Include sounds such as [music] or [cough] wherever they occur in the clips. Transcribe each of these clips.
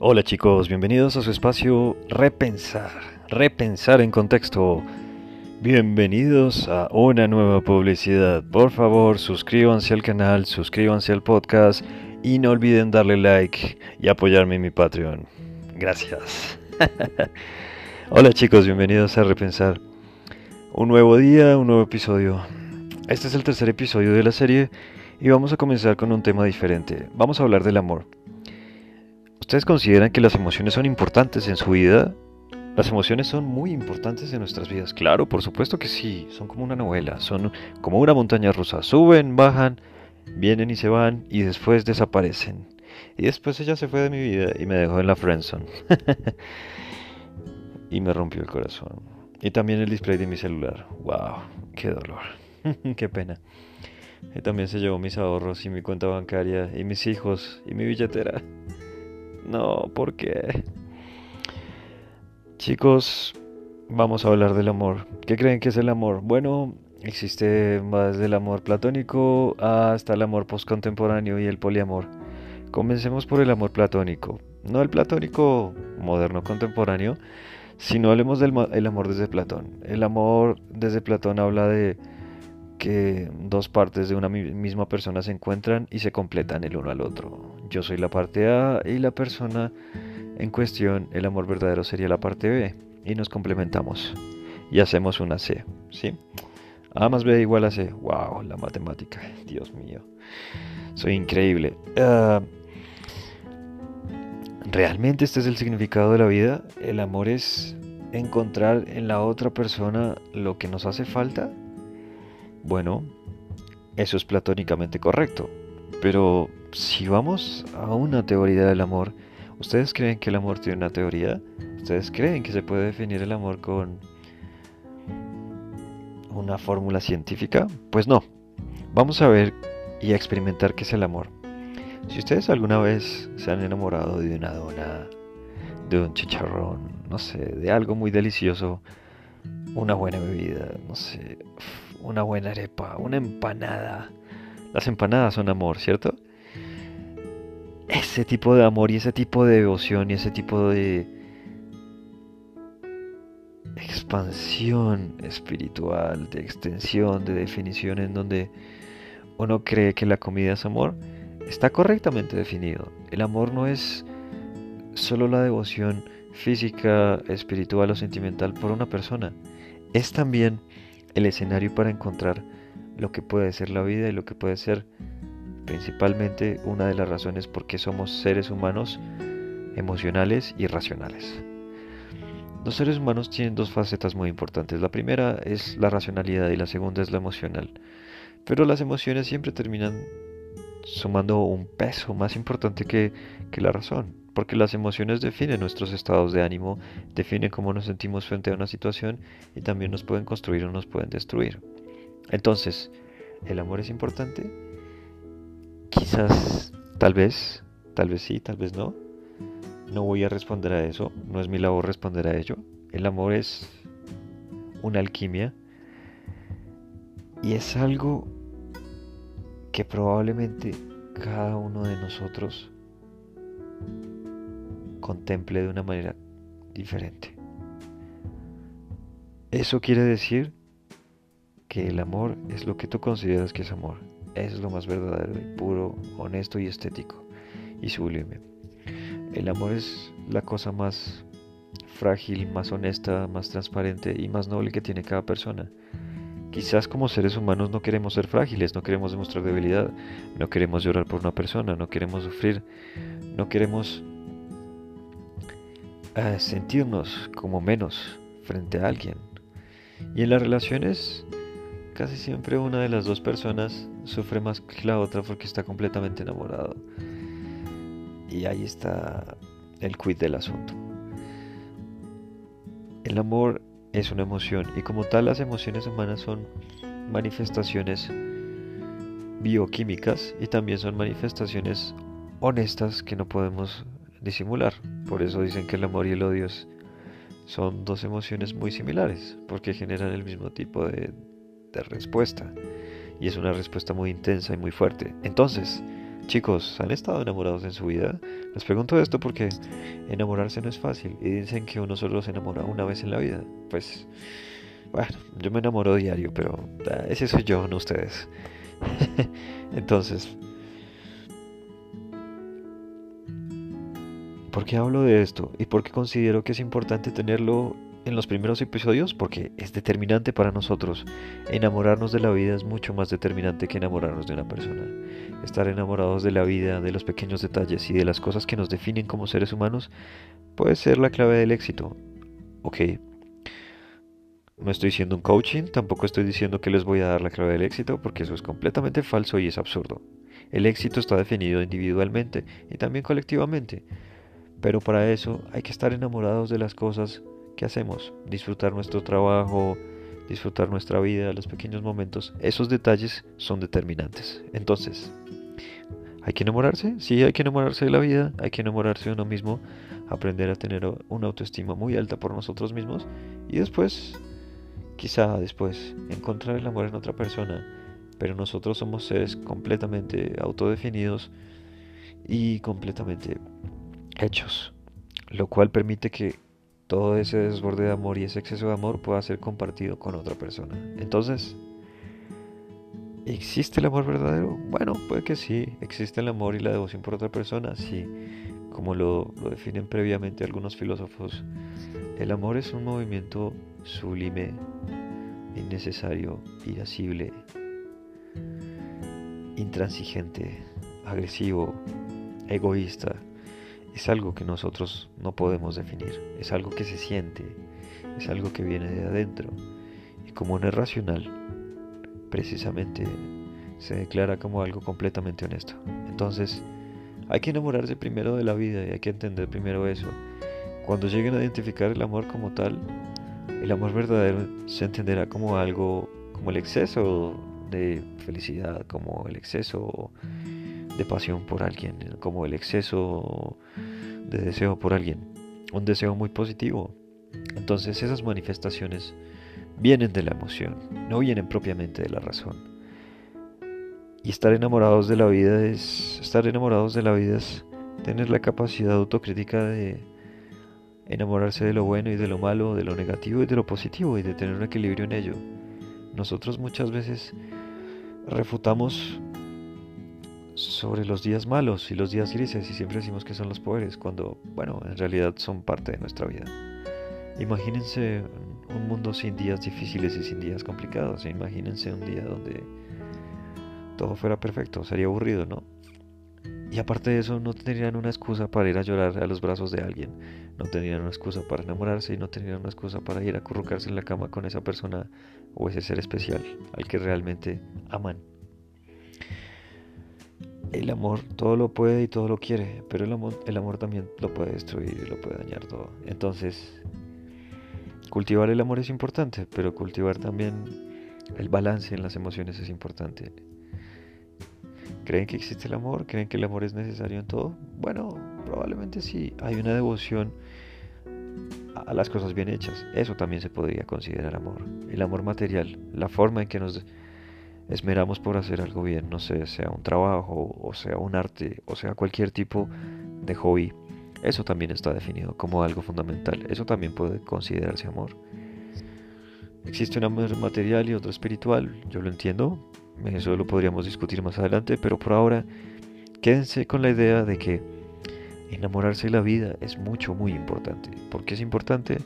Hola chicos, bienvenidos a su espacio Repensar, Repensar en contexto. Bienvenidos a una nueva publicidad. Por favor, suscríbanse al canal, suscríbanse al podcast y no olviden darle like y apoyarme en mi Patreon. Gracias. [laughs] Hola chicos, bienvenidos a Repensar. Un nuevo día, un nuevo episodio. Este es el tercer episodio de la serie y vamos a comenzar con un tema diferente. Vamos a hablar del amor. ¿Ustedes consideran que las emociones son importantes en su vida? Las emociones son muy importantes en nuestras vidas. Claro, por supuesto que sí. Son como una novela. Son como una montaña rusa. Suben, bajan, vienen y se van y después desaparecen. Y después ella se fue de mi vida y me dejó en la friendzone. [laughs] y me rompió el corazón. Y también el display de mi celular. ¡Wow! ¡Qué dolor! [laughs] ¡Qué pena! Y también se llevó mis ahorros y mi cuenta bancaria y mis hijos y mi billetera. No, ¿por qué? Chicos, vamos a hablar del amor. ¿Qué creen que es el amor? Bueno, existe más del amor platónico hasta el amor postcontemporáneo y el poliamor. Comencemos por el amor platónico. No el platónico moderno contemporáneo, sino hablemos del el amor desde Platón. El amor desde Platón habla de que dos partes de una misma persona se encuentran y se completan el uno al otro. Yo soy la parte A y la persona en cuestión, el amor verdadero sería la parte B y nos complementamos y hacemos una C, ¿sí? A más B igual a C. Wow, la matemática, Dios mío. Soy increíble. Ah, ¿Realmente este es el significado de la vida? ¿El amor es encontrar en la otra persona lo que nos hace falta? Bueno, eso es platónicamente correcto. Pero si vamos a una teoría del amor, ¿ustedes creen que el amor tiene una teoría? ¿Ustedes creen que se puede definir el amor con una fórmula científica? Pues no. Vamos a ver y a experimentar qué es el amor. Si ustedes alguna vez se han enamorado de una dona, de un chicharrón, no sé, de algo muy delicioso, una buena bebida, no sé, una buena arepa, una empanada. Las empanadas son amor, ¿cierto? Ese tipo de amor y ese tipo de devoción y ese tipo de expansión espiritual, de extensión, de definición en donde uno cree que la comida es amor, está correctamente definido. El amor no es solo la devoción física, espiritual o sentimental por una persona. Es también el escenario para encontrar lo que puede ser la vida y lo que puede ser principalmente una de las razones por qué somos seres humanos emocionales y racionales. Los seres humanos tienen dos facetas muy importantes. La primera es la racionalidad y la segunda es la emocional. Pero las emociones siempre terminan sumando un peso más importante que, la razón porque las emociones definen nuestros estados de ánimo, definen cómo nos sentimos frente a una situación y también nos pueden construir o nos pueden destruir. Entonces, ¿el amor es importante? Quizás, tal vez, tal vez sí, tal vez no. No voy a responder a eso, no es mi labor responder a ello. El amor es una alquimia y es algo que probablemente cada uno de nosotros contemple de una manera diferente. Eso quiere decir que el amor es lo que tú consideras que es amor. Es lo más verdadero y puro, honesto y estético y sublime. El amor es la cosa más frágil, más honesta, más transparente y más noble que tiene cada persona. Quizás como seres humanos no queremos ser frágiles, no queremos demostrar debilidad, no queremos llorar por una persona, no queremos sufrir, no queremos sentirnos como menos frente a alguien. Y en las relaciones, casi siempre una de las dos personas sufre más que la otra porque está completamente enamorado. Y ahí está el quid del asunto. El amor es una emoción y como tal las emociones humanas son manifestaciones bioquímicas y también son manifestaciones honestas que no podemos disimular. Por eso dicen que el amor y el odio son dos emociones muy similares, porque generan el mismo tipo de, respuesta. Y es una respuesta muy intensa y muy fuerte. Entonces, Chicos, ¿han estado enamorados en su vida? Les pregunto esto porque enamorarse no es fácil y dicen que uno solo se enamora una vez en la vida. Pues, bueno, yo me enamoro diario, pero ah, ese soy yo, no ustedes. [laughs] Entonces, ¿por qué hablo de esto? ¿Y por qué considero que es importante tenerlo en los primeros episodios? Porque es determinante para nosotros. Enamorarnos de la vida es mucho más determinante que enamorarnos de una persona. Estar enamorados de la vida, de los pequeños detalles y de las cosas que nos definen como seres humanos puede ser la clave del éxito. Ok. No estoy diciendo un coaching, tampoco estoy diciendo que les voy a dar la clave del éxito, porque eso es completamente falso y es absurdo. El éxito está definido individualmente y también colectivamente. Pero para eso hay que estar enamorados de las cosas que hacemos, disfrutar nuestro trabajo, disfrutar nuestra vida, los pequeños momentos. Esos detalles son determinantes. Entonces, ¿hay que enamorarse? Sí, hay que enamorarse de la vida, hay que enamorarse de uno mismo, aprender a tener una autoestima muy alta por nosotros mismos y después, quizá después, encontrar el amor en otra persona. Pero nosotros somos seres completamente autodefinidos y completamente hechos, lo cual permite que todo ese desborde de amor y ese exceso de amor pueda ser compartido con otra persona. Entonces, ¿existe el amor verdadero? Bueno, puede que sí, existe el amor y la devoción por otra persona, sí, como lo, lo definen previamente algunos filósofos. El amor es un movimiento sublime, innecesario, irascible, intransigente, agresivo, egoísta, es algo que nosotros no podemos definir, es algo que se siente, es algo que viene de adentro. Y como no es racional, precisamente se declara como algo completamente honesto. Entonces, hay que enamorarse primero de la vida y hay que entender primero eso. Cuando lleguen a identificar el amor como tal, el amor verdadero se entenderá como algo, como el exceso de felicidad, como el exceso de pasión por alguien, como el exceso de deseo por alguien, un deseo muy positivo. Entonces esas manifestaciones vienen de la emoción, no vienen propiamente de la razón. Y estar enamorados de la vida es estar enamorados de la vida es tener la capacidad autocrítica de enamorarse de lo bueno y de lo malo, de lo negativo y de lo positivo y de tener un equilibrio en ello. Nosotros muchas veces refutamos sobre los días malos y los días grises y siempre decimos que son los poderes cuando, bueno, en realidad son parte de nuestra vida. Imagínense un mundo sin días difíciles y sin días complicados. Imagínense un día donde todo fuera perfecto. Sería aburrido, ¿no? Y aparte de eso, no tendrían una excusa para ir a llorar a los brazos de alguien. No tendrían una excusa para enamorarse y no tendrían una excusa para ir a acurrucarse en la cama con esa persona o ese ser especial al que realmente aman. El amor todo lo puede y todo lo quiere, pero el amor, también lo puede destruir y lo puede dañar todo. Entonces, cultivar el amor es importante, pero cultivar también el balance en las emociones es importante. ¿Creen que existe el amor? ¿Creen que el amor es necesario en todo? Bueno, probablemente sí. Hay una devoción a las cosas bien hechas. Eso también se podría considerar amor. El amor material, la forma en que nos esmeramos por hacer algo bien, no sé, sea un trabajo o sea un arte o sea cualquier tipo de hobby, eso también está definido como algo fundamental, eso también puede considerarse amor. Existe un amor material y otro espiritual, yo lo entiendo, eso lo podríamos discutir más adelante, pero por ahora quédense con la idea de que enamorarse de la vida es mucho, muy importante. ¿Por qué es importante?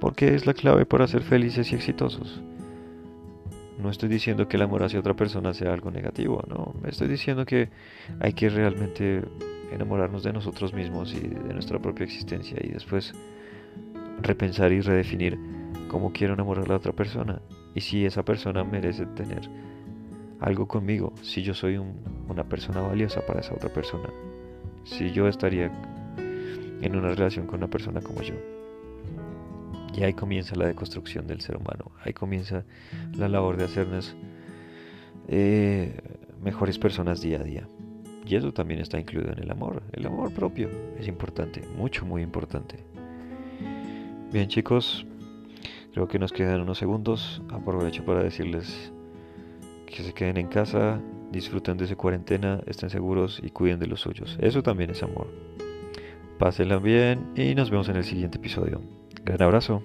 Porque es la clave para ser felices y exitosos. No estoy diciendo que el amor hacia otra persona sea algo negativo, no. Estoy diciendo que hay que realmente enamorarnos de nosotros mismos y de nuestra propia existencia y después repensar y redefinir cómo quiero enamorar a la otra persona y si esa persona merece tener algo conmigo, si yo soy una persona valiosa para esa otra persona, si yo estaría en una relación con una persona como yo. Y ahí comienza la deconstrucción del ser humano, ahí comienza la labor de hacernos eh, mejores personas día a día. Y eso también está incluido en el amor, el amor propio es importante, mucho, muy importante. Bien chicos, creo que nos quedan unos segundos, aprovecho para decirles que se queden en casa, disfruten de su cuarentena, estén seguros y cuiden de los suyos. Eso también es amor. Pásenla bien y nos vemos en el siguiente episodio. Gran abrazo.